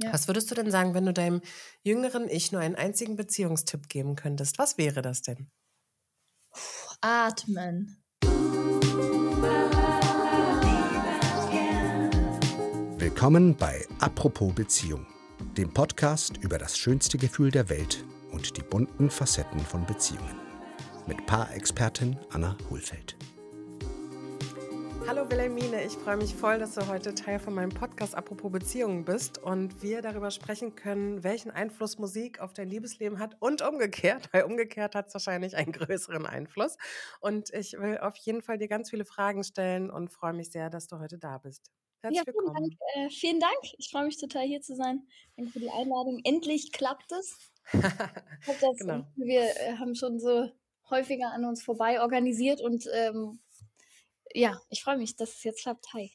Ja. Was würdest du denn sagen, wenn du deinem jüngeren Ich nur einen einzigen Beziehungstipp geben könntest? Was wäre das denn? Atmen. Willkommen bei Apropos Beziehung, dem Podcast über das schönste Gefühl der Welt und die bunten Facetten von Beziehungen. Mit Paarexpertin Anna Hohlfeld. Hallo Wilhelmine, ich freue mich voll, dass du heute Teil von meinem Podcast Apropos Beziehungen bist und wir darüber sprechen können, welchen Einfluss Musik auf dein Liebesleben hat und umgekehrt, weil umgekehrt hat es wahrscheinlich einen größeren Einfluss. Und ich will auf jeden Fall dir ganz viele Fragen stellen und freue mich sehr, dass du heute da bist. Herzlich ja, vielen willkommen. Dank, äh, vielen Dank. Ich freue mich total hier zu sein. Danke für die Einladung. Endlich klappt es. das, genau. Wir äh, haben schon so häufiger an uns vorbei organisiert und ähm, ja, ich freue mich, dass es jetzt klappt. Hi.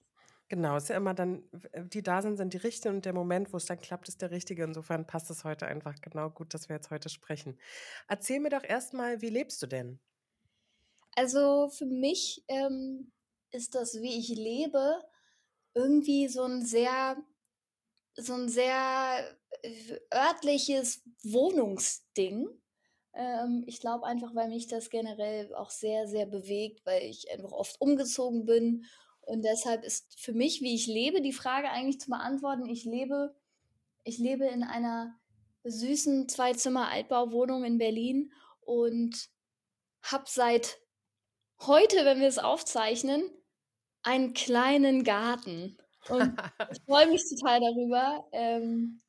Genau, es ist ja immer dann, die da sind, sind die richtigen und der Moment, wo es dann klappt, ist der richtige. Insofern passt es heute einfach genau gut, dass wir jetzt heute sprechen. Erzähl mir doch erstmal, wie lebst du denn? Also für mich ähm, ist das, wie ich lebe, irgendwie so ein sehr, so ein sehr äh, örtliches Wohnungsding. Ähm, ich glaube einfach, weil mich das generell auch sehr, sehr bewegt, weil ich einfach oft umgezogen bin. Und deshalb ist für mich, wie ich lebe, die Frage eigentlich zu beantworten. Ich lebe, ich lebe in einer süßen Zwei-Zimmer-Altbauwohnung in Berlin und habe seit heute, wenn wir es aufzeichnen, einen kleinen Garten. Und ich freue mich total darüber. Ähm,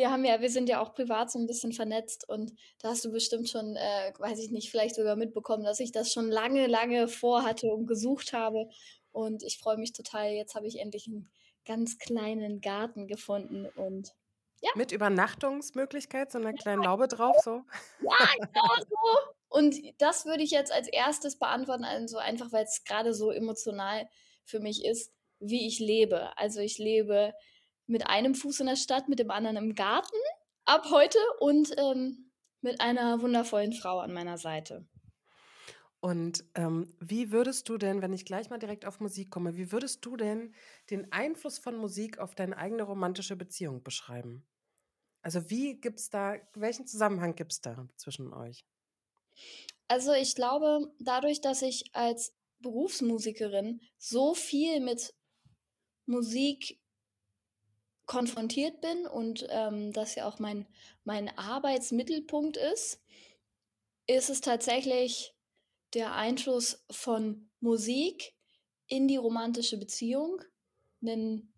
wir haben ja, wir sind ja auch privat so ein bisschen vernetzt und da hast du bestimmt schon, äh, weiß ich nicht, vielleicht sogar mitbekommen, dass ich das schon lange, lange vorhatte und gesucht habe. Und ich freue mich total. Jetzt habe ich endlich einen ganz kleinen Garten gefunden und ja. Mit Übernachtungsmöglichkeit, so einer kleinen Laube drauf, so? Ja, genau so. Und das würde ich jetzt als erstes beantworten, also einfach, weil es gerade so emotional für mich ist, wie ich lebe. Also ich lebe mit einem Fuß in der Stadt, mit dem anderen im Garten ab heute und ähm, mit einer wundervollen Frau an meiner Seite. Und ähm, wie würdest du denn, wenn ich gleich mal direkt auf Musik komme, wie würdest du denn den Einfluss von Musik auf deine eigene romantische Beziehung beschreiben? Also wie gibt es da, welchen Zusammenhang gibt es da zwischen euch? Also ich glaube, dadurch, dass ich als Berufsmusikerin so viel mit Musik konfrontiert bin und ähm, das ja auch mein, mein Arbeitsmittelpunkt ist, ist es tatsächlich der Einfluss von Musik in die romantische Beziehung. Ein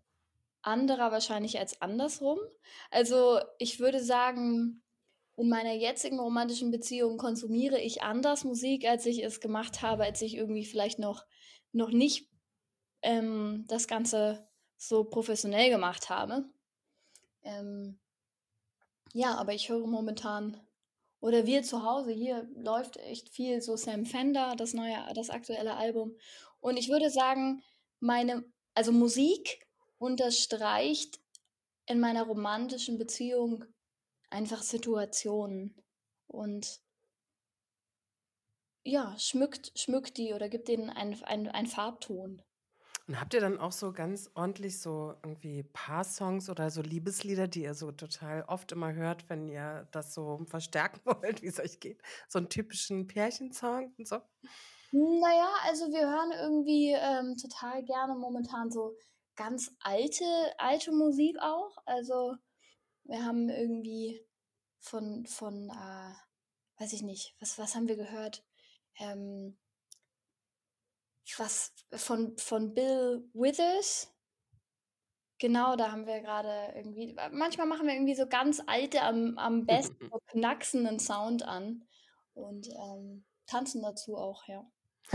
anderer wahrscheinlich als andersrum. Also ich würde sagen, in meiner jetzigen romantischen Beziehung konsumiere ich anders Musik, als ich es gemacht habe, als ich irgendwie vielleicht noch, noch nicht ähm, das Ganze so professionell gemacht habe. Ähm, ja, aber ich höre momentan, oder wir zu Hause, hier läuft echt viel so Sam Fender, das neue, das aktuelle Album. Und ich würde sagen, meine, also Musik unterstreicht in meiner romantischen Beziehung einfach Situationen und ja, schmückt, schmückt die oder gibt denen einen, einen, einen Farbton. Und habt ihr dann auch so ganz ordentlich so irgendwie Paar-Songs oder so Liebeslieder, die ihr so total oft immer hört, wenn ihr das so verstärken wollt, wie es euch geht? So einen typischen Pärchensong und so? Naja, also wir hören irgendwie ähm, total gerne momentan so ganz alte, alte Musik auch. Also wir haben irgendwie von, von äh, weiß ich nicht, was, was haben wir gehört? Ähm, was von, von Bill Withers. Genau, da haben wir gerade irgendwie, manchmal machen wir irgendwie so ganz alte, am, am besten so knacksenden Sound an und ähm, tanzen dazu auch, ja.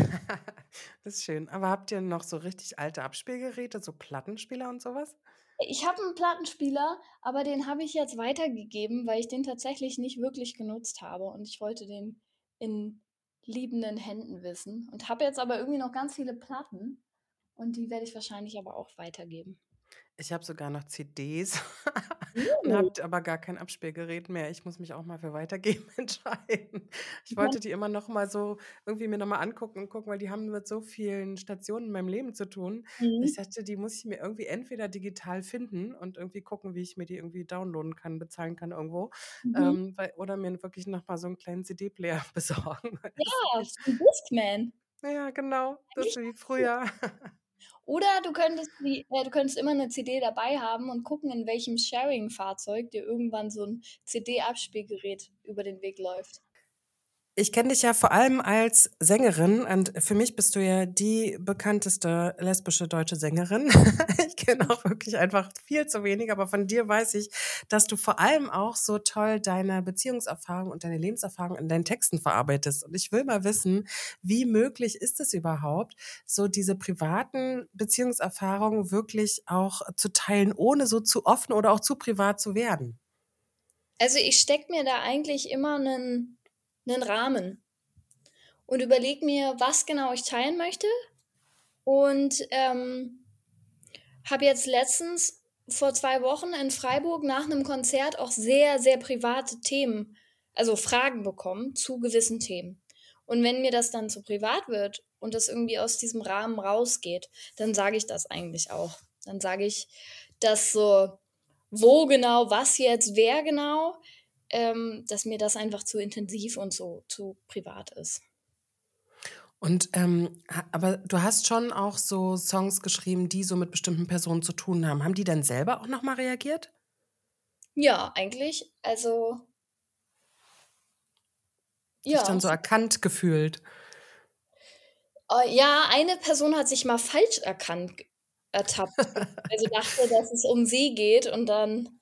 das ist schön. Aber habt ihr noch so richtig alte Abspielgeräte, so Plattenspieler und sowas? Ich habe einen Plattenspieler, aber den habe ich jetzt weitergegeben, weil ich den tatsächlich nicht wirklich genutzt habe und ich wollte den in liebenden Händen wissen und habe jetzt aber irgendwie noch ganz viele Platten und die werde ich wahrscheinlich aber auch weitergeben. Ich habe sogar noch CDs und Uh. habe aber gar kein Abspielgerät mehr. Ich muss mich auch mal für weitergeben entscheiden. Ich wollte die immer noch mal so irgendwie mir noch mal angucken und gucken, weil die haben mit so vielen Stationen in meinem Leben zu tun. Ich Mhm. dachte, die muss ich mir irgendwie entweder digital finden und irgendwie gucken, wie ich mir die irgendwie downloaden kann, bezahlen kann irgendwo, Mhm. ähm, weil oder mir wirklich noch mal so 'n kleinen CD-Player besorgen, Ja, wirklich so 'n Discman. Ja, genau, das ist wie früher. Oder du könntest die äh, du könntest immer 'ne CD dabei haben und gucken, in welchem Sharing-Fahrzeug dir irgendwann so 'n CD-Abspielgerät über den Weg läuft. Ich kenne dich ja vor allem als Sängerin und für mich bist du ja die bekannteste lesbische deutsche Sängerin. Ich kenne auch wirklich einfach viel zu wenig, aber von dir weiß ich, dass du vor allem auch so toll deine Beziehungserfahrung und deine Lebenserfahrung in deinen Texten verarbeitest. Und ich will mal wissen, wie möglich ist es überhaupt, so diese privaten Beziehungserfahrungen wirklich auch zu teilen, ohne so zu offen oder auch zu privat zu werden? Also, ich stecke mir da eigentlich immer 'nen 'nen Rahmen und überlege mir, was genau ich teilen möchte und, ähm, habe jetzt letztens vor 2 Wochen in Freiburg nach 'nem Konzert auch sehr, sehr private Themen also, Fragen bekommen zu gewissen Themen. Und wenn mir das dann zu privat wird und das irgendwie aus diesem Rahmen rausgeht, dann sage ich das eigentlich auch. Dann sage ich das so wo genau, was jetzt, wer genau, ähm, dass mir das einfach zu intensiv und so zu privat ist. Und, ähm, aber du hast schon auch so Songs geschrieben, die so mit bestimmten Personen zu tun haben. Haben die dann selber auch noch mal reagiert? Ja, eigentlich, also Sich Ja, dann so erkannt gefühlt? Äh, ja, eine Person hat sich mal falsch erkannt ertappt, sie dachte, dass es um sie geht und dann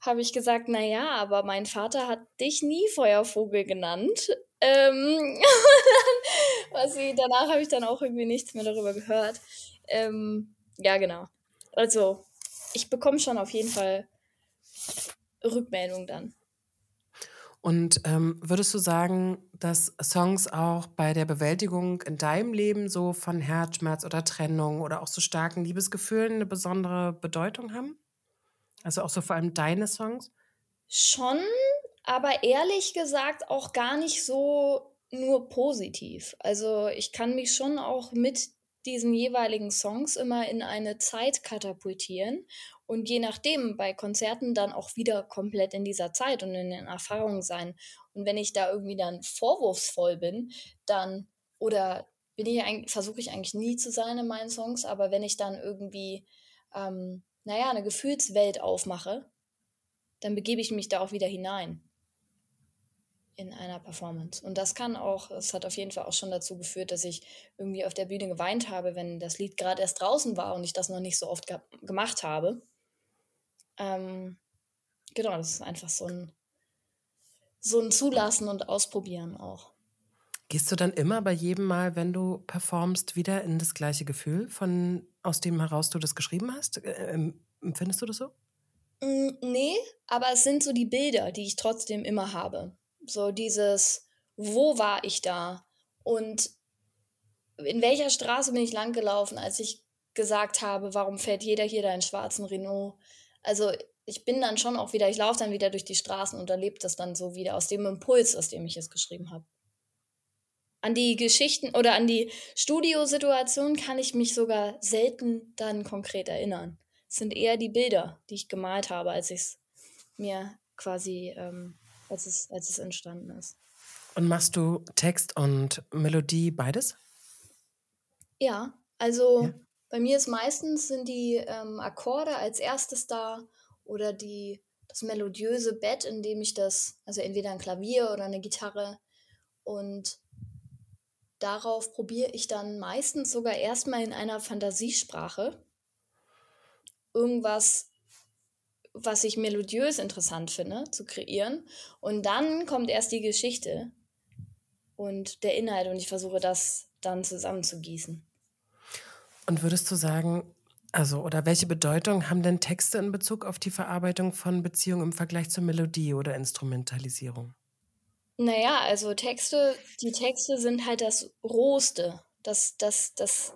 habe ich gesagt: „Na ja, aber mein Vater hat dich nie Feuervogel genannt.“ Ähm, war sie danach habe ich dann auch irgendwie nichts mehr darüber gehört. Ähm, ja, genau. Also, ich bekomme schon auf jeden Fall Rückmeldung dann. Und, ähm, würdest du sagen, dass Songs auch bei der Bewältigung in deinem Leben so von Herzschmerz oder Trennung oder auch so starken Liebesgefühlen 'ne besondere Bedeutung haben? Also, auch so vor allem deine Songs? Schon, aber ehrlich gesagt auch gar nicht so nur positiv. Also, ich kann mich schon auch mit diesen jeweiligen Songs immer in eine Zeit katapultieren und je nachdem bei Konzerten dann auch wieder komplett in dieser Zeit und in den Erfahrungen sein. Und wenn ich da irgendwie dann vorwurfsvoll bin, dann oder bin ich versuche ich eigentlich nie zu sein in meinen Songs, aber wenn ich dann irgendwie, ähm, na ja, 'ne Gefühlswelt aufmache, dann begebe ich mich da auch wieder hinein in einer Performance. Und das kann auch es hat auf jeden Fall auch schon dazu geführt, dass ich irgendwie auf der Bühne geweint habe, wenn das Lied grad erst draußen war und ich das noch nicht so oft gemacht habe. Ähm, genau, das ist einfach so 'n so 'n Zulassen und Ausprobieren auch. Gehst du dann immer bei jedem Mal, wenn du performst, wieder in das gleiche Gefühl, von aus dem heraus du das geschrieben hast? Äh, ähm, empfindest du das so? Hm, ne, aber es sind so die Bilder, die ich trotzdem immer habe. So dieses: „Wo war ich da? Und in welcher Straße bin ich langgelaufen, als ich gesagt habe: ‚Warum fährt jeder hier da in schwarzen Renault?‘“ Also, ich bin dann schon auch wieder ich laufe dann wieder durch die Straßen und erlebe das dann so wieder aus dem Impuls, aus dem ich es geschrieben habe. An die Geschichten oder an die Studiosituation kann ich mich sogar selten dann konkret erinnern. Es sind eher die Bilder, die ich gemalt habe, als ich's mir quasi, ähm als es als es entstanden ist. Und machst du Text und Melodie beides? Ja, also, Ja. bei mir ist meistens sind die, ähm, Akkorde als 1. da oder die das melodiöse Bett, in dem ich das also, entweder 'n Klavier oder 'ne Gitarre und darauf probiere ich dann meistens sogar erst mal in einer Fantasiesprache irgendwas, was ich melodiös interessant finde, zu kreieren. Und dann kommt erst die Geschichte und der Inhalt und ich versuche das dann zusammenzugießen. Und würdest du sagen also, oder welche Bedeutung haben denn Texte in Bezug auf die Verarbeitung von Beziehungen im Vergleich zur Melodie oder Instrumentalisierung? Na ja, also, Texte die Texte sind halt das Rohste, das das das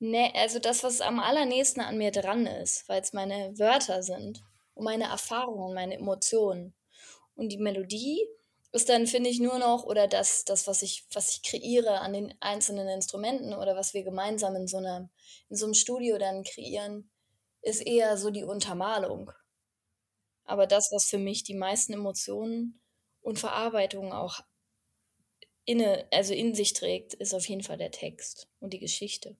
Ne, also das, was am allernächsten an mir dran ist, weil es meine Wörter sind und meine Erfahrungen, meine Emotionen. Und die Melodie ist dann, finde ich, nur noch, oder das, das was, ich, was ich kreiere an den einzelnen Instrumenten oder was wir gemeinsam in so, einer, in so einem Studio dann kreieren, ist eher so die Untermalung. Aber das, was für mich die meisten Emotionen und Verarbeitungen auch inne, also in sich trägt, ist auf jeden Fall der Text und die Geschichte.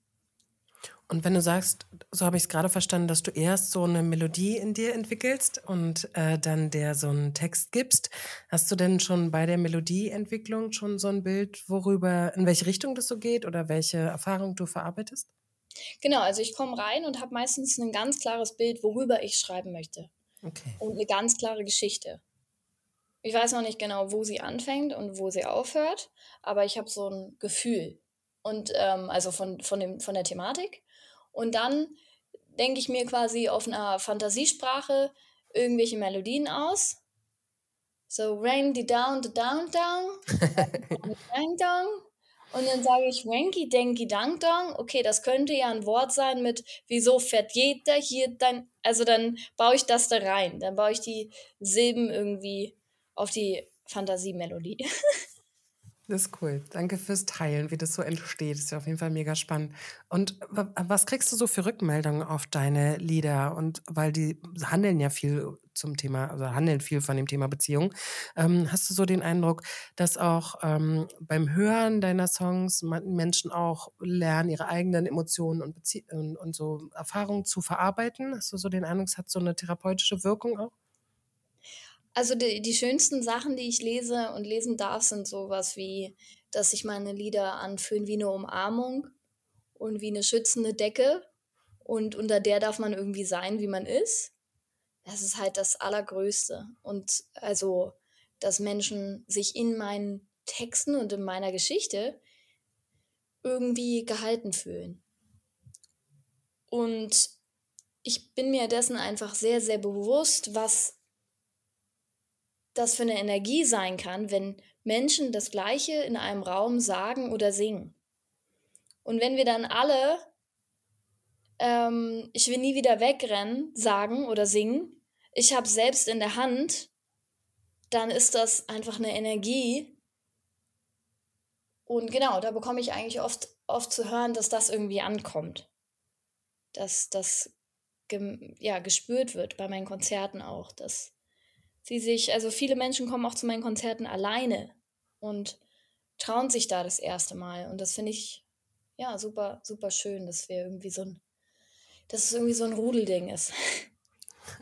Und wenn du sagst, so habe ich es gerade verstanden, dass du erst so eine Melodie in dir entwickelst und äh, dann der so einen Text gibst, hast du denn schon bei der Melodieentwicklung schon so ein Bild, worüber, in welche Richtung das so geht oder welche Erfahrung du verarbeitest? Genau, also ich komme rein und habe meistens ein ganz klares Bild, worüber ich schreiben möchte. Okay. Und eine ganz klare Geschichte. Ich weiß noch nicht genau, wo sie anfängt und wo sie aufhört, aber ich habe so ein Gefühl. Und ähm, also von, von, dem, von der Thematik. Und dann denke ich mir quasi auf einer Fantasiesprache irgendwelche Melodien aus. So, rain die down, the down, down. dang, dong. Und dann sage ich wanky, denki, dang, dong. Okay, das könnte ja ein Wort sein mit, wieso fährt jeder hier dein. Also dann baue ich das da rein. Dann baue ich die Silben irgendwie auf die Fantasiemelodie. Das ist cool. Danke fürs Teilen, wie das so entsteht. Das ist ja auf jeden Fall mega spannend. Und was kriegst du so für Rückmeldungen auf deine Lieder? Und weil die handeln ja viel zum Thema, also handeln viel von dem Thema Beziehung. Ähm, hast du so den Eindruck, dass auch ähm, beim Hören deiner Songs Menschen auch lernen, ihre eigenen Emotionen und, Bezie und, und so Erfahrungen zu verarbeiten? Hast du so den Eindruck, es hat so eine therapeutische Wirkung auch? Also die, die schönsten Sachen, die ich lese und lesen darf, sind sowas wie, dass sich meine Lieder anfühlen wie eine Umarmung und wie eine schützende Decke. Und unter der darf man irgendwie sein, wie man ist. Das ist halt das Allergrößte. Und also, dass Menschen sich in meinen Texten und in meiner Geschichte irgendwie gehalten fühlen. Und ich bin mir dessen einfach sehr, sehr bewusst, was das für eine Energie sein kann, wenn Menschen das Gleiche in einem Raum sagen oder singen. Und wenn wir dann alle ähm, Ich will nie wieder wegrennen sagen oder singen, ich habe selbst in der Hand, dann ist das einfach eine Energie. Und genau, da bekomme ich eigentlich oft, oft zu hören, dass das irgendwie ankommt. Dass das ja, gespürt wird bei meinen Konzerten auch, dass sie sich, also viele Menschen kommen auch zu meinen Konzerten alleine und trauen sich da das erste Mal. Und das finde ich ja super, super schön, dass wir irgendwie so ein, dass es irgendwie so ein Rudelding ist.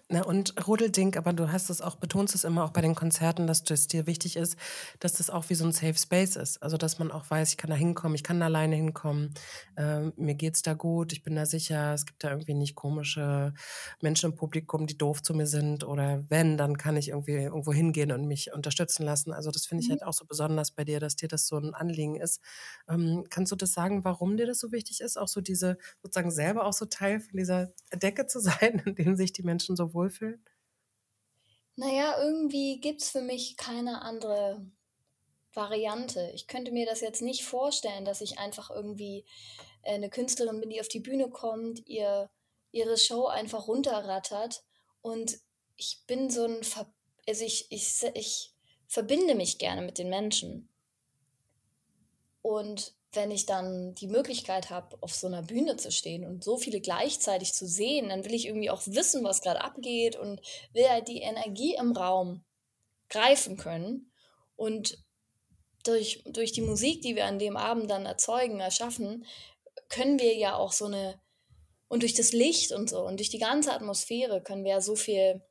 Na und Rudelding, aber du hast es auch, betonst es immer auch bei den Konzerten, dass es dir wichtig ist, dass das auch wie so ein Safe Space ist. Also dass man auch weiß, ich kann da hinkommen, ich kann da alleine hinkommen, äh, mir geht's da gut, ich bin da sicher, es gibt da irgendwie nicht komische Menschen im Publikum, die doof zu mir sind oder wenn, dann kann ich irgendwie irgendwo hingehen und mich unterstützen lassen. Also das finde ich mhm. halt auch so besonders bei dir, dass dir das so ein Anliegen ist. Ähm, kannst du das sagen, warum dir das so wichtig ist, auch so diese sozusagen selber auch so Teil von dieser Decke zu sein, in dem sich die Menschen so wohlfühlen? Naja, irgendwie gibt es für mich keine andere Variante. Ich könnte mir das jetzt nicht vorstellen, dass ich einfach irgendwie äh, eine Künstlerin bin, die auf die Bühne kommt, ihr, ihre Show einfach runterrattert. Und ich bin so ein, Ver also ich, ich, ich verbinde mich gerne mit den Menschen. Und wenn ich dann die Möglichkeit habe, auf so einer Bühne zu stehen und so viele gleichzeitig zu sehen, dann will ich irgendwie auch wissen, was gerade abgeht und will halt die Energie im Raum greifen können. Und durch, durch die Musik, die wir an dem Abend dann erzeugen, erschaffen, können wir ja auch so eine, und durch das Licht und so und durch die ganze Atmosphäre können wir ja so viel,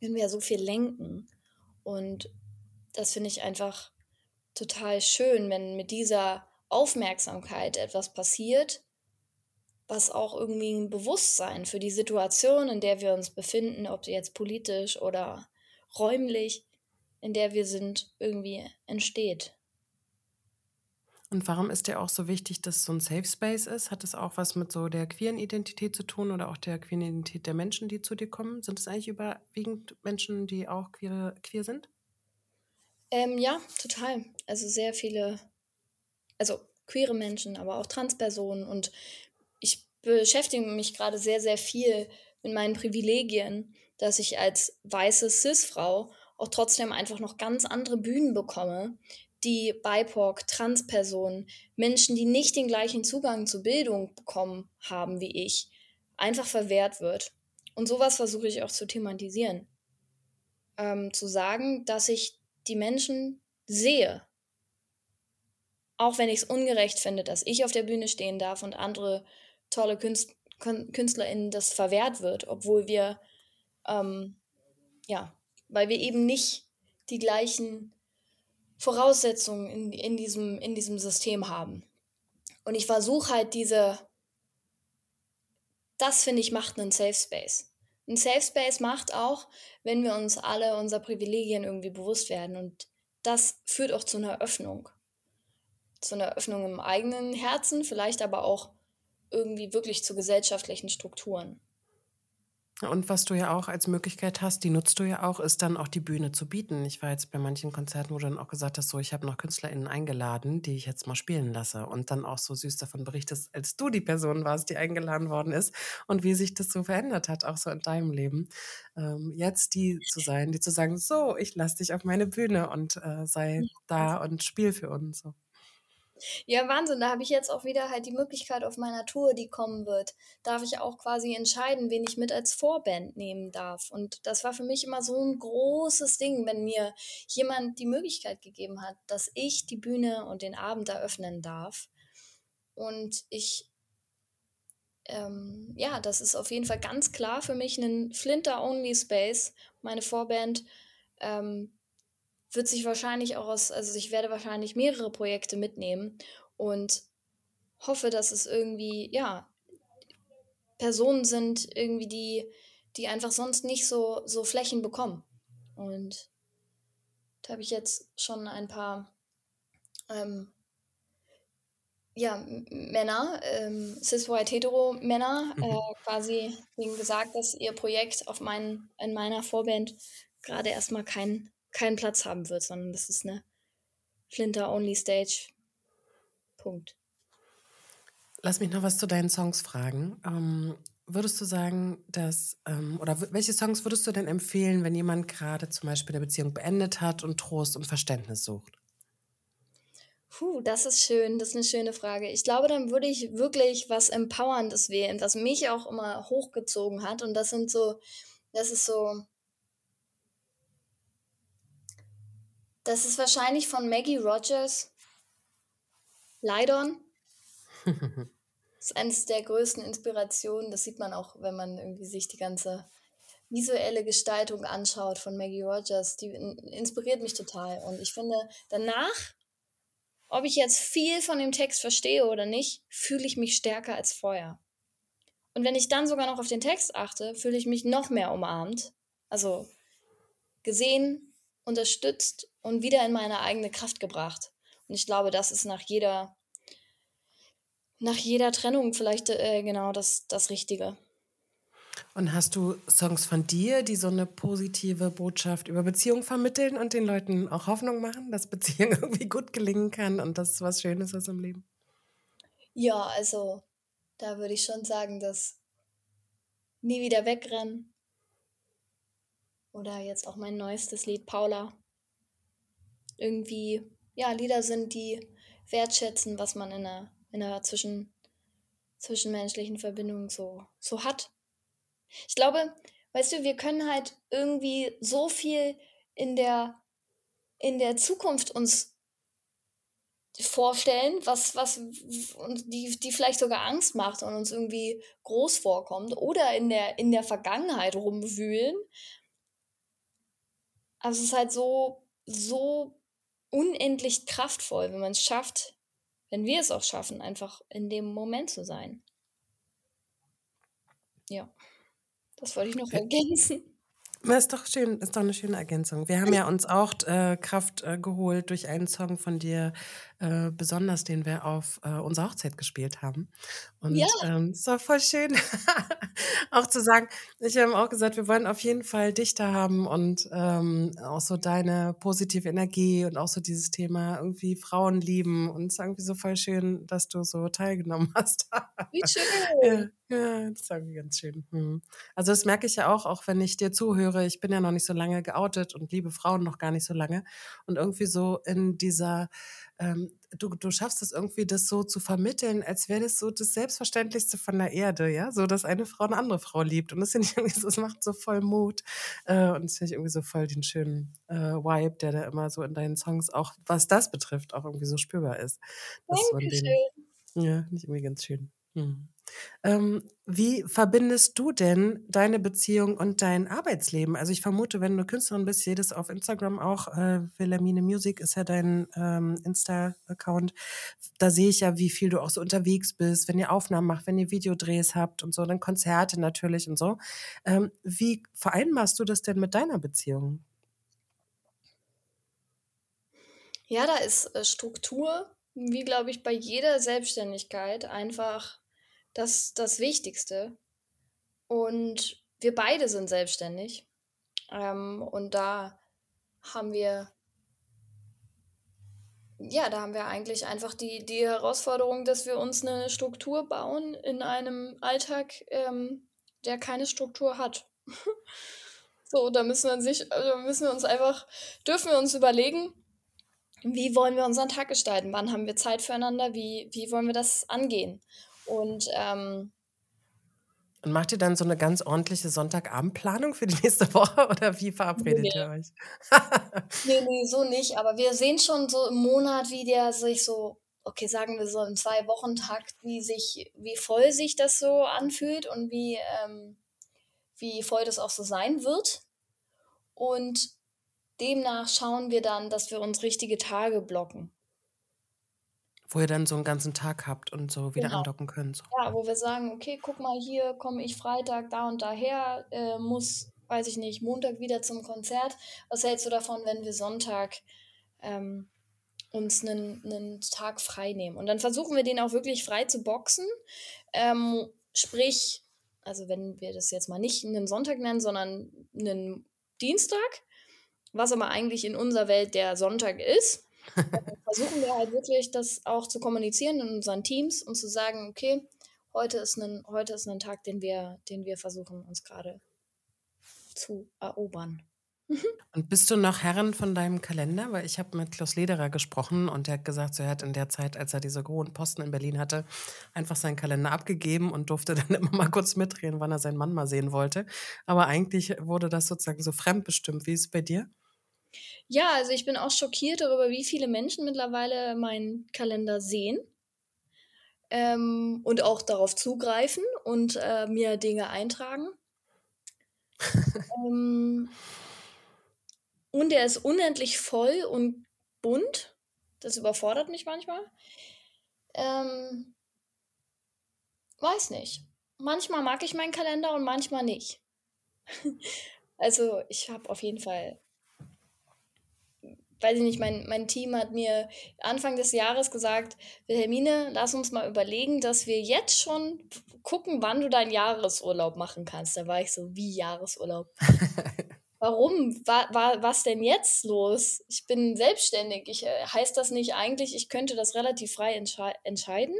können wir ja so viel lenken. Und das finde ich einfach total schön, wenn mit dieser Aufmerksamkeit etwas passiert, was auch irgendwie ein Bewusstsein für die Situation, in der wir uns befinden, ob jetzt politisch oder räumlich, in der wir sind, irgendwie entsteht. Und warum ist dir auch so wichtig, dass so ein Safe Space ist? Hat das auch was mit so der queeren Identität zu tun oder auch der queeren Identität der Menschen, die zu dir kommen? Sind es eigentlich überwiegend Menschen, die auch queer, queer sind? Ähm, ja, total. Also sehr viele also queere Menschen, aber auch Transpersonen. Und beschäftige mich gerade sehr, sehr viel mit meinen Privilegien, dass ich als weiße Cis-Frau auch trotzdem einfach noch ganz andere Bühnen bekomme, die BIPOC, Transpersonen, Menschen, die nicht den gleichen Zugang zu Bildung bekommen haben wie ich, einfach verwehrt wird. Und sowas versuche ich auch zu thematisieren. Ähm, zu sagen, dass ich die Menschen sehe. Auch wenn ich es ungerecht finde, dass ich auf der Bühne stehen darf und andere tolle Künst KünstlerInnen das verwehrt wird, obwohl wir, ähm, ja, weil wir eben nicht die gleichen Voraussetzungen in, in, diesem, in diesem System haben. Und ich versuche halt diese, das finde ich macht einen Safe Space. Ein Safe Space macht auch, wenn wir uns alle unserer Privilegien irgendwie bewusst werden. Und das führt auch zu einer Öffnung. Zu einer Öffnung im eigenen Herzen, vielleicht aber auch irgendwie wirklich zu gesellschaftlichen Strukturen. Und was du ja auch als Möglichkeit hast, die nutzt du ja auch, ist dann auch die Bühne zu bieten. Ich war jetzt bei manchen Konzerten, wo du dann auch gesagt hast, so, ich habe noch KünstlerInnen eingeladen, die ich jetzt mal spielen lasse. Und dann auch so süß davon berichtest, als du die Person warst, die eingeladen worden ist und wie sich das so verändert hat, auch so in deinem Leben. Ähm, jetzt die zu sein, die zu sagen, so, ich lasse dich auf meine Bühne und äh, sei da und spiel für uns. So. Ja, Wahnsinn. Da habe ich jetzt auch wieder halt die Möglichkeit auf meiner Tour, die kommen wird. Darf ich auch quasi entscheiden, wen ich mit als Vorband nehmen darf. Und das war für mich immer so ein großes Ding, wenn mir jemand die Möglichkeit gegeben hat, dass ich die Bühne und den Abend eröffnen darf. Und ich, ähm, ja, das ist auf jeden Fall ganz klar für mich ein Flinter-Only Space. Meine Vorband ähm, wird sich wahrscheinlich auch aus, also ich werde wahrscheinlich mehrere Projekte mitnehmen und hoffe, dass es irgendwie, ja, Personen sind, irgendwie, die, die einfach sonst nicht so, so Flächen bekommen. Und da habe ich jetzt schon ein paar ähm, ja, Männer, ähm, cis-white-hetero-Männer, mhm. äh, quasi denen gesagt, dass ihr Projekt auf mein, in meiner Vorband gerade erstmal kein keinen Platz haben wird, sondern das ist eine Flinter-Only-Stage. Punkt. Lass mich noch was zu deinen Songs fragen. Ähm, würdest du sagen, dass, ähm, oder welche Songs würdest du denn empfehlen, wenn jemand gerade zum Beispiel eine Beziehung beendet hat und Trost und Verständnis sucht? Puh, das ist schön, das ist eine schöne Frage. Ich glaube, dann würde ich wirklich was Empowerndes wählen, was mich auch immer hochgezogen hat. Und das sind so, das ist so Das ist wahrscheinlich von Maggie Rogers. Lydon. das ist eines der größten Inspirationen. Das sieht man auch, wenn man irgendwie sich die ganze visuelle Gestaltung anschaut von Maggie Rogers. Die inspiriert mich total. Und ich finde, danach, ob ich jetzt viel von dem Text verstehe oder nicht, fühle ich mich stärker als vorher. Und wenn ich dann sogar noch auf den Text achte, fühle ich mich noch mehr umarmt. Also gesehen, unterstützt und wieder in meine eigene Kraft gebracht. Und ich glaube, das ist nach jeder, nach jeder Trennung vielleicht äh, genau das, das Richtige. Und hast du Songs von dir, die so eine positive Botschaft über Beziehungen vermitteln und den Leuten auch Hoffnung machen, dass Beziehung irgendwie gut gelingen kann und dass was Schönes ist im Leben? Ja, also da würde ich schon sagen, dass nie wieder wegrennen, oder jetzt auch mein neuestes Lied Paula. Irgendwie, ja, Lieder sind, die wertschätzen, was man in einer, in einer zwischen, zwischenmenschlichen Verbindung so, so hat. Ich glaube, weißt du, wir können halt irgendwie so viel in der, in der Zukunft uns vorstellen, was, was die, die vielleicht sogar Angst macht und uns irgendwie groß vorkommt, oder in der, in der Vergangenheit rumwühlen also es ist halt so, so unendlich kraftvoll, wenn man es schafft, wenn wir es auch schaffen, einfach in dem Moment zu sein. Ja, das wollte ich noch ergänzen. Das ist doch schön, ist doch eine schöne Ergänzung. Wir haben ja uns auch äh, Kraft äh, geholt durch einen Song von dir, äh, besonders, den wir auf äh, unserer Hochzeit gespielt haben. Und Ja. ähm, es war voll schön, auch zu sagen, ich habe auch gesagt, wir wollen auf jeden Fall dich da haben und ähm, auch so deine positive Energie und auch so dieses Thema irgendwie Frauen lieben. Und es ist irgendwie so voll schön, dass du so teilgenommen hast. Wie ja, schön. ja, das ist irgendwie ganz schön. Hm. Also das merke ich ja auch, auch wenn ich dir zuhöre. Ich bin ja noch nicht so lange geoutet und liebe Frauen noch gar nicht so lange. Und irgendwie so in dieser, ähm, du, du schaffst es irgendwie, das so zu vermitteln, als wäre das so das Selbstverständlichste von der Erde, ja, so dass eine Frau eine andere Frau liebt. Und das finde ich irgendwie so, das macht so voll Mut. Äh, und das finde ich irgendwie so voll den schönen äh, Vibe, der da immer so in deinen Songs auch, was das betrifft, auch irgendwie so spürbar ist. Das in den, Dankeschön. ja, finde ich irgendwie ganz schön. Hm. Ähm, wie verbindest du denn deine Beziehung und dein Arbeitsleben? Also ich vermute, wenn du Künstlerin bist, jedes auf Instagram auch, äh, Wilhelmine Music ist ja dein ähm, Insta-Account. Da sehe ich ja, wie viel du auch so unterwegs bist, wenn ihr Aufnahmen macht, wenn ihr Videodrehs habt und so, dann Konzerte natürlich und so. Ähm, wie vereinbarst du das denn mit deiner Beziehung? Ja, da ist äh, Struktur, wie glaube ich bei jeder Selbstständigkeit, einfach das, das Wichtigste. Und wir beide sind selbstständig. Ähm, und da haben wir, ja, da haben wir eigentlich einfach die, die Herausforderung, dass wir uns eine Struktur bauen in einem Alltag, ähm, der keine Struktur hat. so, da müssen wir, sich, also müssen wir uns einfach, dürfen wir uns überlegen, wie wollen wir unseren Tag gestalten? Wann haben wir Zeit füreinander? Wie, wie wollen wir das angehen? Und, ähm, und macht ihr dann so eine ganz ordentliche Sonntagabendplanung für die nächste Woche oder wie verabredet nee. ihr euch? nee, nee, so nicht. Aber wir sehen schon so im Monat, wie der sich so, okay, sagen wir so im Zwei-Wochen-Takt, wie sich, wie voll sich das so anfühlt und wie, ähm, wie voll das auch so sein wird. Und demnach schauen wir dann, dass wir uns richtige Tage blocken. Wo ihr dann so einen ganzen Tag habt und so wieder Genau. andocken könnt. So. Ja, wo wir sagen, okay, guck mal, hier komme ich Freitag da und daher, äh, muss, weiß ich nicht, Montag wieder zum Konzert. Was hältst du davon, wenn wir Sonntag ähm, uns einen, einen Tag frei nehmen? Und dann versuchen wir den auch wirklich frei zu boxen. Ähm, sprich, also wenn wir das jetzt mal nicht einen Sonntag nennen, sondern einen Dienstag, was aber eigentlich in unserer Welt der Sonntag ist, versuchen wir halt wirklich das auch zu kommunizieren in unseren Teams und zu sagen, okay, heute ist ein, heute ist ein Tag, den wir, den wir versuchen, uns gerade zu erobern. Und bist du noch Herrin von deinem Kalender? Weil ich habe mit Klaus Lederer gesprochen und der hat gesagt, so, er hat in der Zeit, als er diese hohen Posten in Berlin hatte, einfach seinen Kalender abgegeben und durfte dann immer mal kurz mitreden, wann er seinen Mann mal sehen wollte. Aber eigentlich wurde das sozusagen so fremdbestimmt. Wie ist es bei dir? Ja, also ich bin auch schockiert darüber, wie viele Menschen mittlerweile meinen Kalender sehen ähm, und auch darauf zugreifen und äh, mir Dinge eintragen. ähm, und er ist unendlich voll und bunt. Das überfordert mich manchmal. Ähm, weiß nicht. Manchmal mag ich meinen Kalender und manchmal nicht. also ich habe auf jeden Fall weiß ich nicht, mein, mein Team hat mir Anfang des Jahres gesagt, Wilhelmine, lass uns mal überlegen, dass wir jetzt schon gucken, wann du deinen Jahresurlaub machen kannst. Da war ich so, wie Jahresurlaub? Warum? War, war, was denn jetzt los? Ich bin selbstständig. Ich, äh, heißt das nicht eigentlich, ich könnte das relativ frei entsche entscheiden?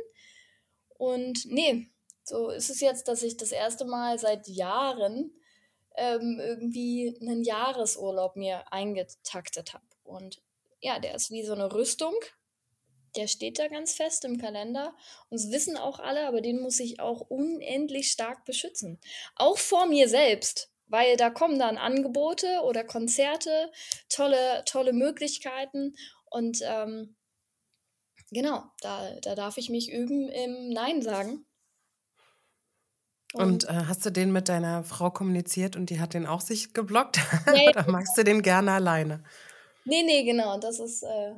Und nee, so ist es jetzt, dass ich das erste Mal seit Jahren ähm, irgendwie einen Jahresurlaub mir eingetaktet habe. Und ja, der ist wie so eine Rüstung. Der steht da ganz fest im Kalender. Und das wissen auch alle, aber den muss ich auch unendlich stark beschützen. Auch vor mir selbst. Weil da kommen dann Angebote oder Konzerte, tolle, tolle Möglichkeiten. Und ähm, genau, da, da darf ich mich üben im Nein sagen. Und äh, hast du den mit deiner Frau kommuniziert und die hat den auch sich geblockt? Nee. Oder magst du den gerne alleine? Nee, nee, genau. Das ist äh,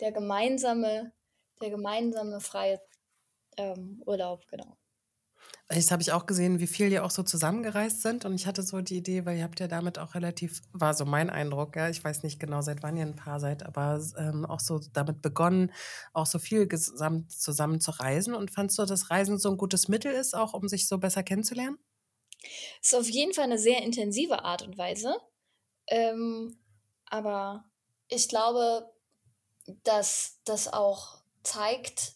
der gemeinsame, der gemeinsame freie ähm, Urlaub, genau. Das habe ich auch gesehen, wie viel ihr auch so zusammengereist sind. Und ich hatte so die Idee, weil ihr habt ja damit auch relativ, war so mein Eindruck, ja, ich weiß nicht genau, seit wann ihr ein Paar seid, aber ähm, auch so damit begonnen, auch so viel gesamt zusammen zu reisen. Und fandst du, dass Reisen so ein gutes Mittel ist, auch um sich so besser kennenzulernen? Ist auf jeden Fall eine sehr intensive Art und Weise. Ähm, aber ich glaube, dass das auch zeigt,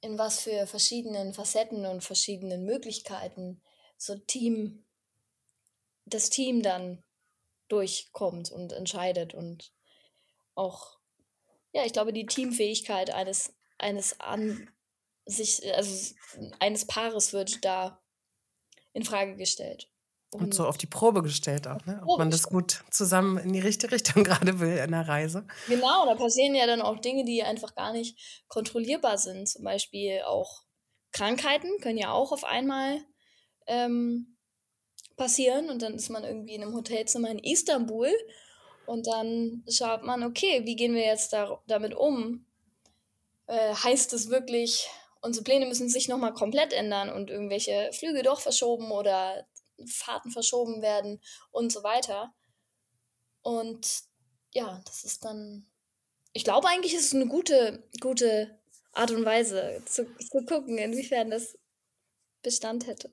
in was für verschiedenen Facetten und verschiedenen Möglichkeiten so Team, das Team dann durchkommt und entscheidet und auch, ja, ich glaube, die Teamfähigkeit eines, eines an sich, also eines Paares wird da in Frage gestellt. Und so auf die Probe gestellt auch, ne? ob man das gut zusammen in die richtige Richtung gerade will in der Reise. Genau, da passieren ja dann auch Dinge, die einfach gar nicht kontrollierbar sind. Zum Beispiel auch Krankheiten können ja auch auf einmal ähm, passieren und dann ist man irgendwie in einem Hotelzimmer in Istanbul und dann schaut man, okay, wie gehen wir jetzt da, damit um? Äh, heißt es wirklich, unsere Pläne müssen sich nochmal komplett ändern und irgendwelche Flüge doch verschoben oder Fahrten verschoben werden und so weiter. Und ja, das ist dann. Ich glaube eigentlich ist es eine gute, gute Art und Weise zu, zu gucken, inwiefern das Bestand hätte.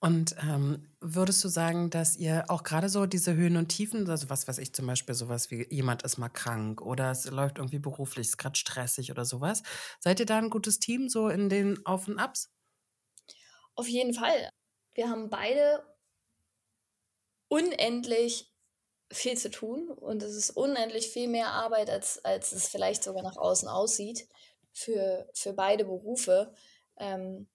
Und ähm, würdest du sagen, dass ihr auch gerade so diese Höhen und Tiefen, also was weiß ich zum Beispiel, sowas wie jemand ist mal krank oder es läuft irgendwie beruflich, ist gerade stressig oder sowas, seid ihr da ein gutes Team so in den Auf und Abs? Auf jeden Fall. Wir haben beide unendlich viel zu tun und es ist unendlich viel mehr Arbeit, als, als es vielleicht sogar nach außen aussieht für, für beide Berufe. Ähm,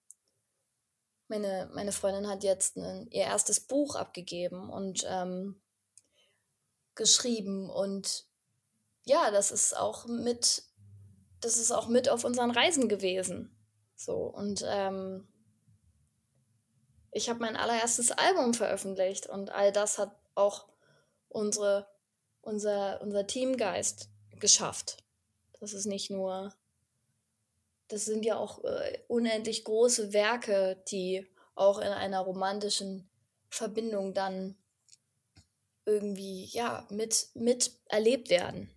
meine, meine Freundin hat jetzt ein, ihr erstes Buch abgegeben und ähm, geschrieben und ja, das ist auch mit, das ist auch mit auf unseren Reisen gewesen. So und ähm, ich habe mein allererstes Album veröffentlicht und all das hat auch unsere, unser, unser Teamgeist geschafft. Das ist nicht nur, das sind ja auch äh, unendlich große Werke, die auch in einer romantischen Verbindung dann irgendwie ja mit, mit erlebt werden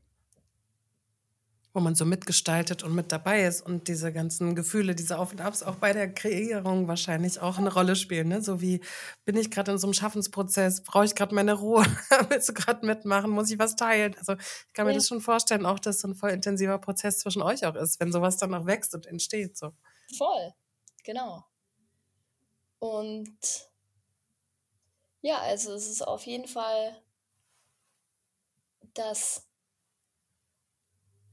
wo man so mitgestaltet und mit dabei ist und diese ganzen Gefühle, diese Auf und Abs auch bei der Kreierung wahrscheinlich auch eine Rolle spielen. Ne? So wie bin ich gerade in so einem Schaffensprozess, brauche ich gerade meine Ruhe, willst du gerade mitmachen, muss ich was teilen? Also ich kann mir ja. das schon vorstellen, auch dass so ein voll intensiver Prozess zwischen euch auch ist, wenn sowas dann auch wächst und entsteht. So. Voll, genau. Und ja, also es ist auf jeden Fall das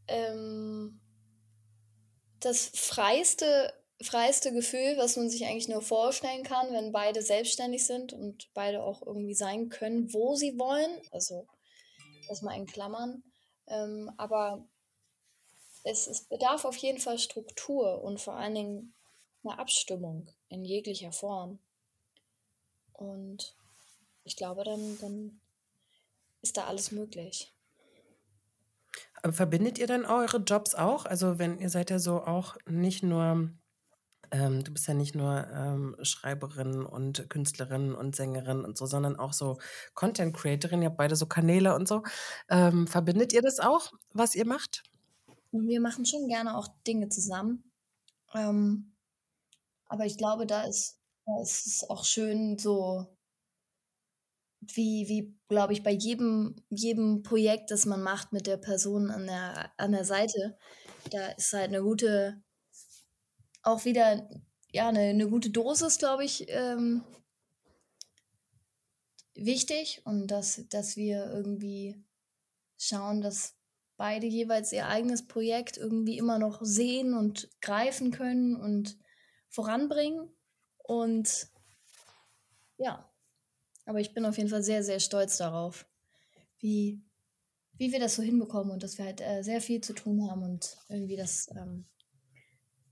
ähm, das freiste, freiste Gefühl, was man sich eigentlich nur vorstellen kann, wenn beide selbstständig sind und beide auch irgendwie sein können, wo sie wollen. Also erstmal in Klammern. Ähm, aber es, es bedarf auf jeden Fall Struktur und vor allen Dingen eine Abstimmung in jeglicher Form. Und ich glaube, dann, dann ist da alles möglich. Verbindet ihr dann eure Jobs auch? Also wenn ihr seid ja so auch nicht nur, ähm, du bist ja nicht nur ähm, Schreiberin und Künstlerin und Sängerin und so, sondern auch so Content Creatorin, ihr habt beide so Kanäle und so. Ähm, verbindet ihr das auch, was ihr macht? Wir machen schon gerne auch Dinge zusammen. Ähm, aber ich glaube, da ist, da ist es auch schön, so wie, wie glaube ich, bei jedem, jedem Projekt, das man macht mit der Person an der, an der Seite, da ist halt eine gute, auch wieder, ja, eine, eine gute Dosis, glaube ich, ähm, wichtig und dass, dass wir irgendwie schauen, dass beide jeweils ihr eigenes Projekt irgendwie immer noch sehen und greifen können und voranbringen. Und ja, aber ich bin auf jeden Fall sehr, sehr stolz darauf, wie, wie wir das so hinbekommen und dass wir halt äh, sehr viel zu tun haben und irgendwie das, ähm,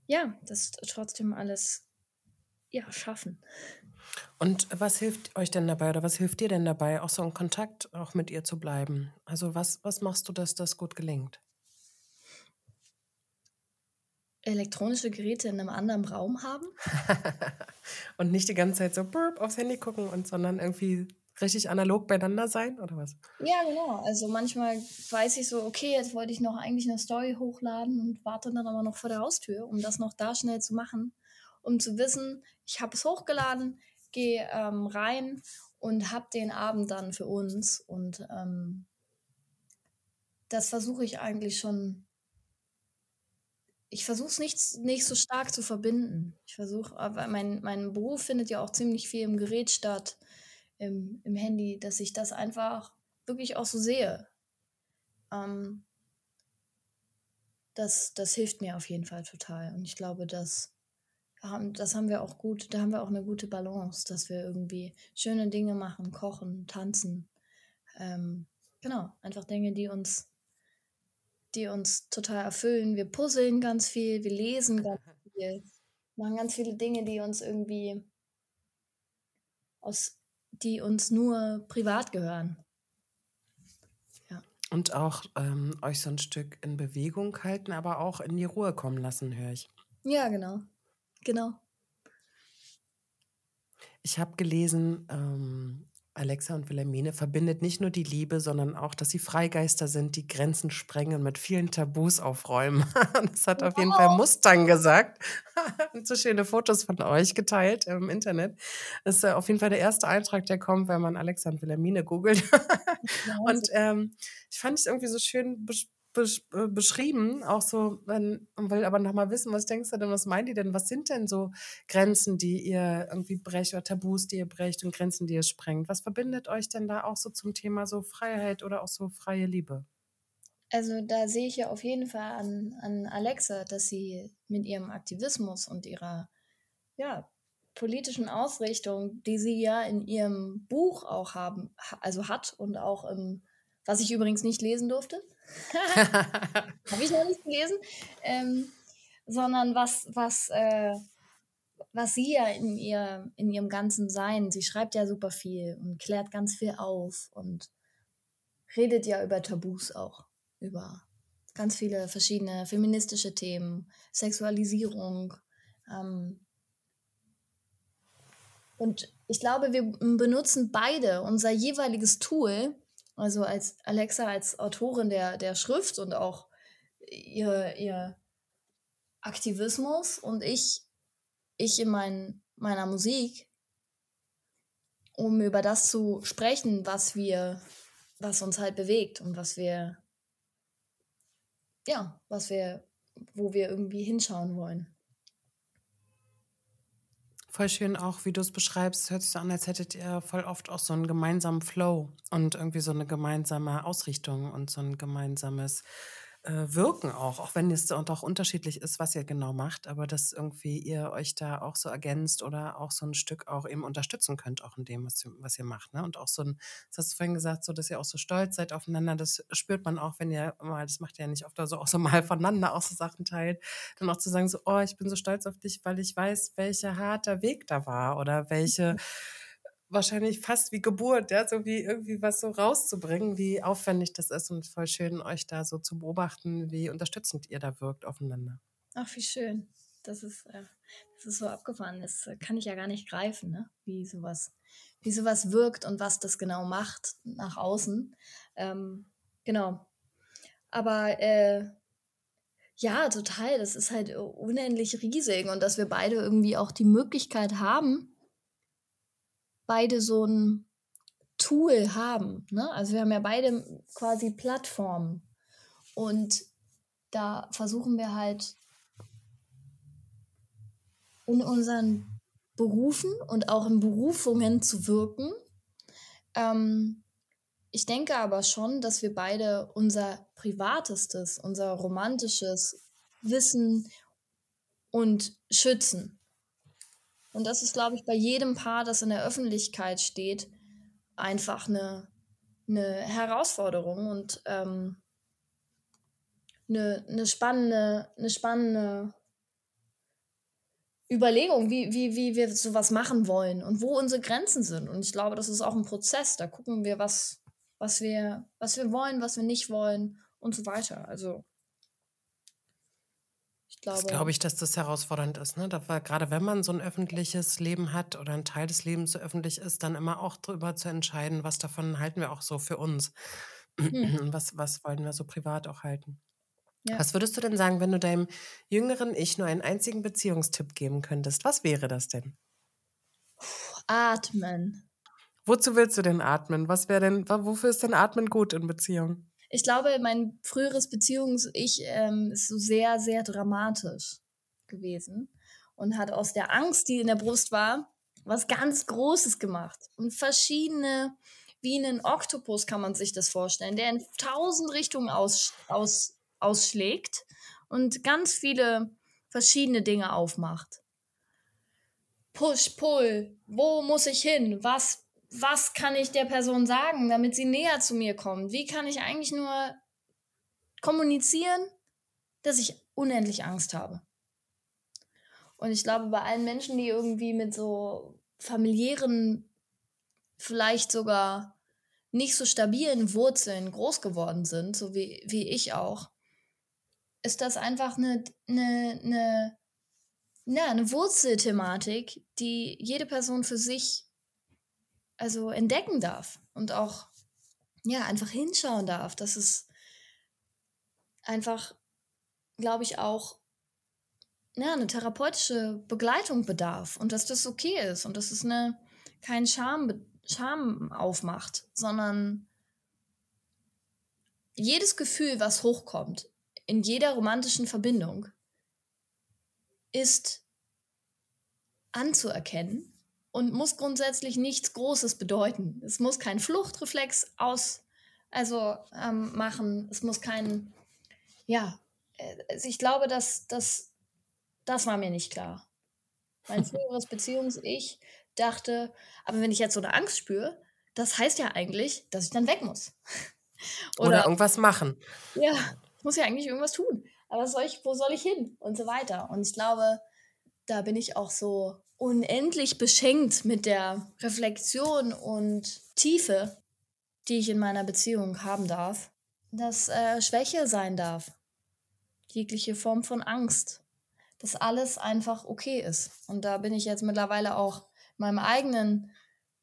ja, das trotzdem alles ja, schaffen. Und was hilft euch denn dabei oder was hilft dir denn dabei, auch so in Kontakt auch mit ihr zu bleiben? Also was, was machst du, dass das gut gelingt? Elektronische Geräte in einem anderen Raum haben. und nicht die ganze Zeit so burp, aufs Handy gucken und sondern irgendwie richtig analog beieinander sein oder was? Ja, genau. Also manchmal weiß ich so, okay, jetzt wollte ich noch eigentlich eine Story hochladen und warte dann aber noch vor der Haustür, um das noch da schnell zu machen, um zu wissen, ich habe es hochgeladen, gehe ähm, rein und habe den Abend dann für uns und ähm, das versuche ich eigentlich schon ich versuche es nicht, nicht so stark zu verbinden. Ich versuche, aber mein, mein Beruf findet ja auch ziemlich viel im Gerät statt, im, im Handy, dass ich das einfach wirklich auch so sehe. Ähm, das, das hilft mir auf jeden Fall total. Und ich glaube, dass das haben wir auch gut, da haben wir auch eine gute Balance, dass wir irgendwie schöne Dinge machen, kochen, tanzen. Ähm, genau, einfach Dinge, die uns die uns total erfüllen. Wir puzzeln ganz viel, wir lesen ganz viel, machen ganz viele Dinge, die uns irgendwie aus, die uns nur privat gehören. Ja. Und auch ähm, euch so ein Stück in Bewegung halten, aber auch in die Ruhe kommen lassen, höre ich. Ja, genau. Genau. Ich habe gelesen, ähm, Alexa und Wilhelmine verbindet nicht nur die Liebe, sondern auch, dass sie Freigeister sind, die Grenzen sprengen und mit vielen Tabus aufräumen. das hat wow. auf jeden Fall Mustang gesagt. und so schöne Fotos von euch geteilt im Internet. Das ist äh, auf jeden Fall der erste Eintrag, der kommt, wenn man Alexa und Wilhelmine googelt. und ähm, ich fand es irgendwie so schön beschrieben, auch so, wenn, und will aber nochmal wissen, was denkst du denn, was meint ihr denn, was sind denn so Grenzen, die ihr irgendwie brecht oder Tabus, die ihr brecht und Grenzen, die ihr sprengt? Was verbindet euch denn da auch so zum Thema so Freiheit oder auch so freie Liebe? Also da sehe ich ja auf jeden Fall an, an Alexa, dass sie mit ihrem Aktivismus und ihrer ja, politischen Ausrichtung, die sie ja in ihrem Buch auch haben, also hat und auch im, was ich übrigens nicht lesen durfte, Habe ich noch nicht gelesen. Ähm, sondern was, was, äh, was sie ja in, ihr, in ihrem ganzen Sein, sie schreibt ja super viel und klärt ganz viel auf und redet ja über Tabus auch, über ganz viele verschiedene feministische Themen, Sexualisierung. Ähm, und ich glaube, wir benutzen beide unser jeweiliges Tool, also als Alexa als Autorin der, der Schrift und auch ihr, ihr Aktivismus und ich, ich in mein, meiner Musik, um über das zu sprechen, was wir, was uns halt bewegt und was wir, ja, was wir, wo wir irgendwie hinschauen wollen. Voll schön auch, wie du es beschreibst. Es hört sich so an, als hättet ihr voll oft auch so einen gemeinsamen Flow und irgendwie so eine gemeinsame Ausrichtung und so ein gemeinsames wirken auch, auch wenn es auch unterschiedlich ist, was ihr genau macht, aber dass irgendwie ihr euch da auch so ergänzt oder auch so ein Stück auch eben unterstützen könnt, auch in dem, was, was ihr macht. Ne? Und auch so ein, das hast du vorhin gesagt, so dass ihr auch so stolz seid aufeinander, das spürt man auch, wenn ihr mal, das macht ihr ja nicht oft, also auch so mal voneinander auch so Sachen teilt, dann auch zu sagen, so, oh, ich bin so stolz auf dich, weil ich weiß, welcher harter Weg da war oder welche wahrscheinlich fast wie Geburt, ja, so wie irgendwie was so rauszubringen, wie aufwendig das ist und voll schön, euch da so zu beobachten, wie unterstützend ihr da wirkt aufeinander. Ach, wie schön. Das ist, äh, das ist so abgefahren. Das äh, kann ich ja gar nicht greifen, ne? wie, sowas, wie sowas wirkt und was das genau macht nach außen. Ähm, genau. Aber äh, ja, total. Das ist halt unendlich riesig und dass wir beide irgendwie auch die Möglichkeit haben, beide so ein Tool haben. Ne? Also wir haben ja beide quasi Plattformen. Und da versuchen wir halt in unseren Berufen und auch in Berufungen zu wirken. Ähm, ich denke aber schon, dass wir beide unser privatestes, unser romantisches Wissen und schützen. Und das ist, glaube ich, bei jedem Paar, das in der Öffentlichkeit steht, einfach eine, eine Herausforderung und ähm, eine, eine, spannende, eine spannende Überlegung, wie, wie, wie wir sowas machen wollen und wo unsere Grenzen sind. Und ich glaube, das ist auch ein Prozess. Da gucken wir, was, was, wir, was wir wollen, was wir nicht wollen und so weiter. Also glaube, das glaube ich, dass das herausfordernd ist. Ne? Da, gerade wenn man so ein öffentliches Leben hat oder ein Teil des Lebens so öffentlich ist, dann immer auch darüber zu entscheiden, was davon halten wir auch so für uns. Hm. Was, was wollen wir so privat auch halten? Ja. Was würdest du denn sagen, wenn du deinem jüngeren Ich nur einen einzigen Beziehungstipp geben könntest? Was wäre das denn? Atmen. Wozu willst du denn atmen? Was wäre denn, wofür ist denn Atmen gut in Beziehung? Ich glaube, mein früheres Beziehungs-Ich ähm, ist so sehr, sehr dramatisch gewesen und hat aus der Angst, die in der Brust war, was ganz Großes gemacht und verschiedene, wie einen Oktopus kann man sich das vorstellen, der in tausend Richtungen aus, aus, ausschlägt und ganz viele verschiedene Dinge aufmacht. Push, pull, wo muss ich hin? Was was kann ich der Person sagen, damit sie näher zu mir kommt? Wie kann ich eigentlich nur kommunizieren, dass ich unendlich Angst habe? Und ich glaube, bei allen Menschen, die irgendwie mit so familiären, vielleicht sogar nicht so stabilen Wurzeln groß geworden sind, so wie, wie ich auch, ist das einfach eine, eine, eine, ja, eine Wurzelthematik, die jede Person für sich also entdecken darf und auch ja einfach hinschauen darf, dass es einfach, glaube ich, auch ja, eine therapeutische Begleitung bedarf und dass das okay ist und dass es eine kein Scham, Scham aufmacht, sondern jedes Gefühl, was hochkommt, in jeder romantischen Verbindung, ist anzuerkennen und muss grundsätzlich nichts Großes bedeuten. Es muss kein Fluchtreflex aus, also ähm, machen. Es muss kein, ja, äh, ich glaube, dass das, das war mir nicht klar. Mein früheres Beziehungs-Ich dachte, aber wenn ich jetzt so eine Angst spüre, das heißt ja eigentlich, dass ich dann weg muss. Oder, Oder irgendwas machen. Ja, ich muss ja eigentlich irgendwas tun. Aber soll ich, wo soll ich hin? Und so weiter. Und ich glaube, da bin ich auch so unendlich beschenkt mit der Reflexion und Tiefe, die ich in meiner Beziehung haben darf, dass äh, Schwäche sein darf, jegliche Form von Angst, dass alles einfach okay ist. Und da bin ich jetzt mittlerweile auch in meinem eigenen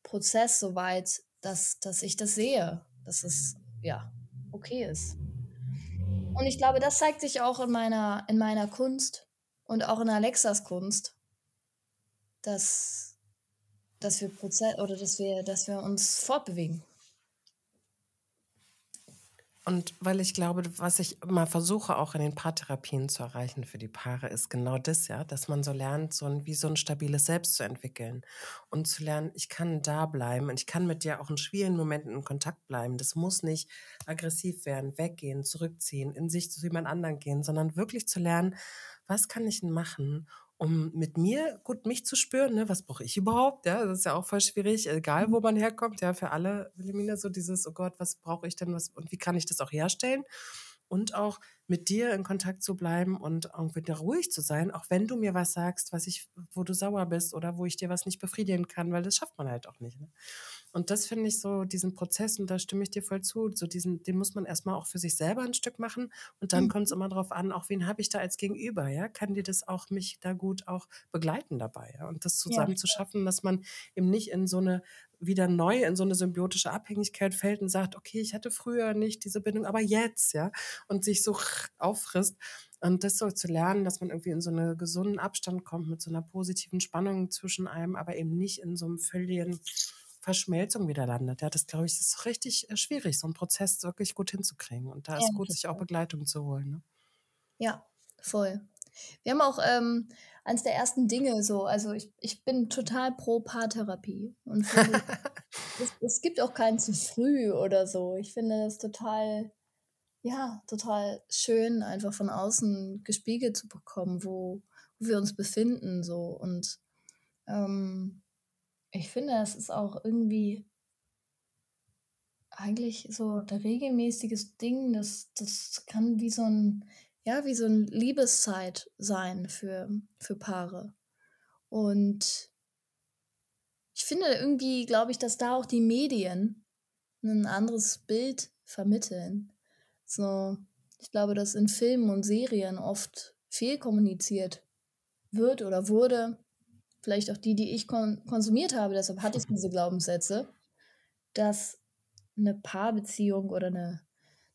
Prozess so weit, dass, dass ich das sehe, dass es ja okay ist. Und ich glaube, das zeigt sich auch in meiner, in meiner Kunst und auch in Alexas Kunst dass, dass wir Prozess oder dass wir, dass wir uns fortbewegen. Und weil ich glaube, was ich immer versuche, auch in den Paartherapien zu erreichen für die Paare, ist genau das, ja, dass man so lernt, so ein, wie so ein stabiles Selbst zu entwickeln und zu lernen, ich kann da bleiben und ich kann mit dir auch in schwierigen Momenten in Kontakt bleiben. Das muss nicht aggressiv werden, weggehen, zurückziehen, in sich zu jemand anderen gehen, sondern wirklich zu lernen, was kann ich denn machen, um mit mir gut mich zu spüren, ne, was brauche ich überhaupt? Ja, das ist ja auch voll schwierig, egal wo mhm. man herkommt, ja, für alle Wilhelmina so dieses, oh Gott, was brauche ich denn, was und wie kann ich das auch herstellen? Und auch mit dir in Kontakt zu bleiben und wieder ruhig zu sein, auch wenn du mir was sagst, was ich, wo du sauer bist oder wo ich dir was nicht befriedigen kann, weil das schafft man halt auch nicht. Ne? Und das finde ich so, diesen Prozess, und da stimme ich dir voll zu, so diesen, den muss man erstmal auch für sich selber ein Stück machen. Und dann mhm. kommt es immer darauf an, auch wen habe ich da als Gegenüber, ja? Kann dir das auch mich da gut auch begleiten dabei, ja? Und das zusammen ja. zu schaffen, dass man eben nicht in so eine wieder neu in so eine symbiotische Abhängigkeit fällt und sagt, okay, ich hatte früher nicht diese Bindung, aber jetzt, ja, und sich so auffrisst. Und das so zu lernen, dass man irgendwie in so einen gesunden Abstand kommt mit so einer positiven Spannung zwischen einem, aber eben nicht in so einem völligen Verschmelzung wieder landet. Ja, das glaube ich, ist richtig äh, schwierig, so einen Prozess wirklich gut hinzukriegen. Und da ist ja, gut, sich auch Begleitung zu holen. Ne? Ja, voll. Wir haben auch ähm, eines der ersten Dinge so, also ich, ich bin total pro Paartherapie. Und finde, es, es gibt auch keinen zu früh oder so. Ich finde das total, ja, total schön, einfach von außen gespiegelt zu bekommen, wo, wo wir uns befinden. So. Und ähm, ich finde, es ist auch irgendwie eigentlich so ein regelmäßiges Ding. Das, das kann wie so ein, ja, wie so ein Liebeszeit sein für, für Paare. Und ich finde irgendwie, glaube ich, dass da auch die Medien ein anderes Bild vermitteln. So, ich glaube, dass in Filmen und Serien oft fehlkommuniziert wird oder wurde. Vielleicht auch die, die ich kon konsumiert habe, deshalb hatte ich diese Glaubenssätze, dass eine Paarbeziehung oder eine,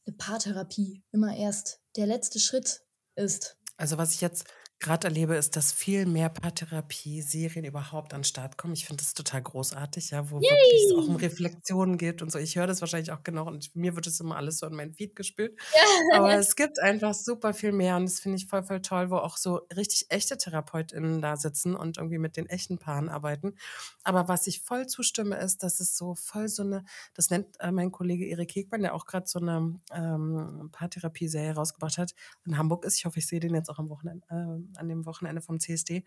eine Paartherapie immer erst der letzte Schritt ist. Also was ich jetzt gerade erlebe, ist, dass viel mehr Paartherapie-Serien überhaupt an den Start kommen. Ich finde das total großartig, ja, wo wirklich es auch um Reflexionen geht und so. Ich höre das wahrscheinlich auch genau und mir wird es immer alles so in mein Feed gespielt. Aber es gibt einfach super viel mehr und das finde ich voll, voll toll, wo auch so richtig echte TherapeutInnen da sitzen und irgendwie mit den echten Paaren arbeiten. Aber was ich voll zustimme, ist, dass es so voll so eine, das nennt äh, mein Kollege Erik Hegmann, der auch gerade so eine ähm, Paartherapie-Serie rausgebracht hat, in Hamburg ist. Ich hoffe, ich sehe den jetzt auch am Wochenende. Äh, an dem Wochenende vom CSD.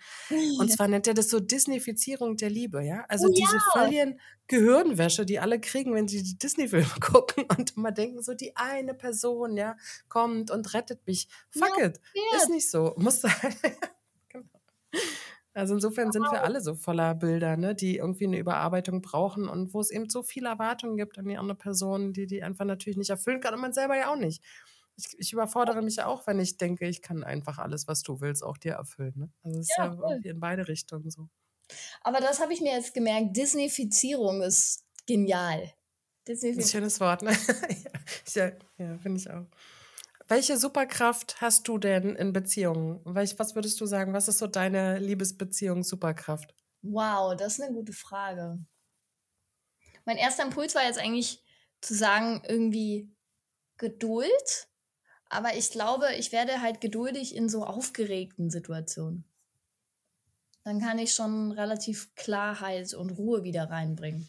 Und zwar nennt er das so Disneyfizierung der Liebe, ja? Also Oh diese ja. völligen Gehirnwäsche, die alle kriegen, wenn sie die Disney-Filme gucken und immer denken, so die eine Person, ja, kommt und rettet mich. Fuck Ja, it. ja. Ist nicht so. Muss sein. genau. Also insofern sind wir alle so voller Bilder, ne, die irgendwie eine Überarbeitung brauchen und wo es eben so viele Erwartungen gibt an die andere Person, die die einfach natürlich nicht erfüllen kann und man selber ja auch nicht. Ich, ich überfordere mich ja auch, wenn ich denke, ich kann einfach alles, was du willst, auch dir erfüllen. Ne? Also es ist Ja, irgendwie in beide Richtungen so. Aber das habe ich mir jetzt gemerkt. Disneyfizierung ist genial. Ein Disneyfizierung. schönes Wort, ne? ja, ja, ja finde ich auch. Welche Superkraft hast du denn in Beziehungen? Welch, was würdest du sagen? Was ist so deine Liebesbeziehung-Superkraft? Wow, das ist eine gute Frage. Mein erster Impuls war jetzt eigentlich zu sagen, irgendwie Geduld. Aber ich glaube, ich werde halt geduldig in so aufgeregten Situationen. Dann kann ich schon relativ Klarheit und Ruhe wieder reinbringen.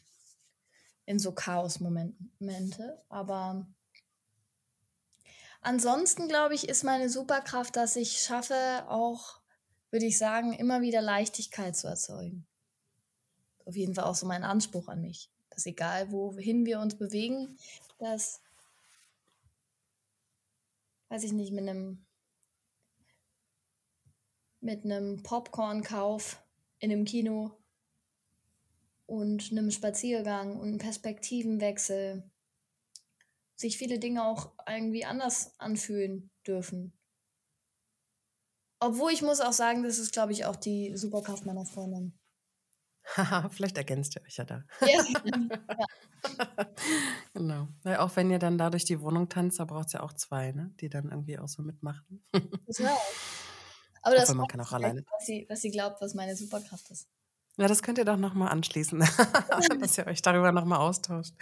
In so Chaos-Momente. Aber ansonsten, glaube ich, ist meine Superkraft, dass ich schaffe, auch, würde ich sagen, immer wieder Leichtigkeit zu erzeugen. Auf jeden Fall auch so mein Anspruch an mich. Dass egal, wohin wir uns bewegen, dass weiß ich nicht, mit einem mit einem Popcorn-Kauf in einem Kino und einem Spaziergang und einem Perspektivenwechsel sich viele Dinge auch irgendwie anders anfühlen dürfen. Obwohl ich muss auch sagen, das ist, glaube ich, auch die Superkraft meiner Freundin. Haha, Vielleicht ergänzt ihr euch ja da. Ja, auch wenn ihr dann da durch die Wohnung tanzt, da braucht es ja auch zwei, ne? die dann irgendwie auch so mitmachen. total. Aber das man kann auch alleine. was sie, was sie glaubt, was meine Superkraft ist. Ja, das könnt ihr doch nochmal anschließen, dass ihr euch darüber nochmal austauscht.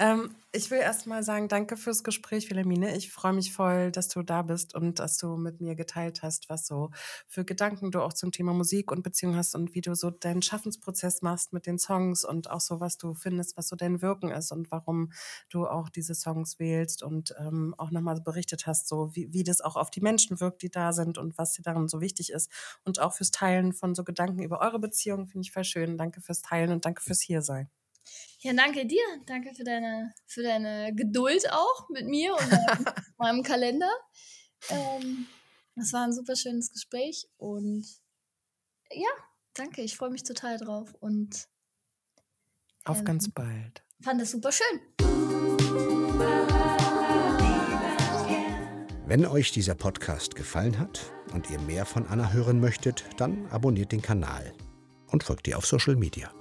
Ähm, ich will erstmal sagen, danke fürs Gespräch, Wilhelmine. Ich freue mich voll, dass du da bist und dass du mit mir geteilt hast, was so für Gedanken du auch zum Thema Musik und Beziehung hast und wie du so deinen Schaffensprozess machst mit den Songs und auch so, was du findest, was so dein Wirken ist und warum du auch diese Songs wählst und ähm, auch nochmal berichtet hast, so wie, wie das auch auf die Menschen wirkt, die da sind und was dir daran so wichtig ist und auch fürs Teilen von so Gedanken über eure Beziehung finde ich voll schön. Danke fürs Teilen und danke fürs Hiersein. Ja, danke dir. Danke für deine, für deine Geduld auch mit mir und meinem, meinem Kalender. Ähm, das war ein super schönes Gespräch und ja, danke. Ich freue mich total drauf und Auf Ähm, ganz bald. fand es super schön. Wenn euch dieser Podcast gefallen hat und ihr mehr von Anna hören möchtet, dann abonniert den Kanal und folgt ihr auf Social Media.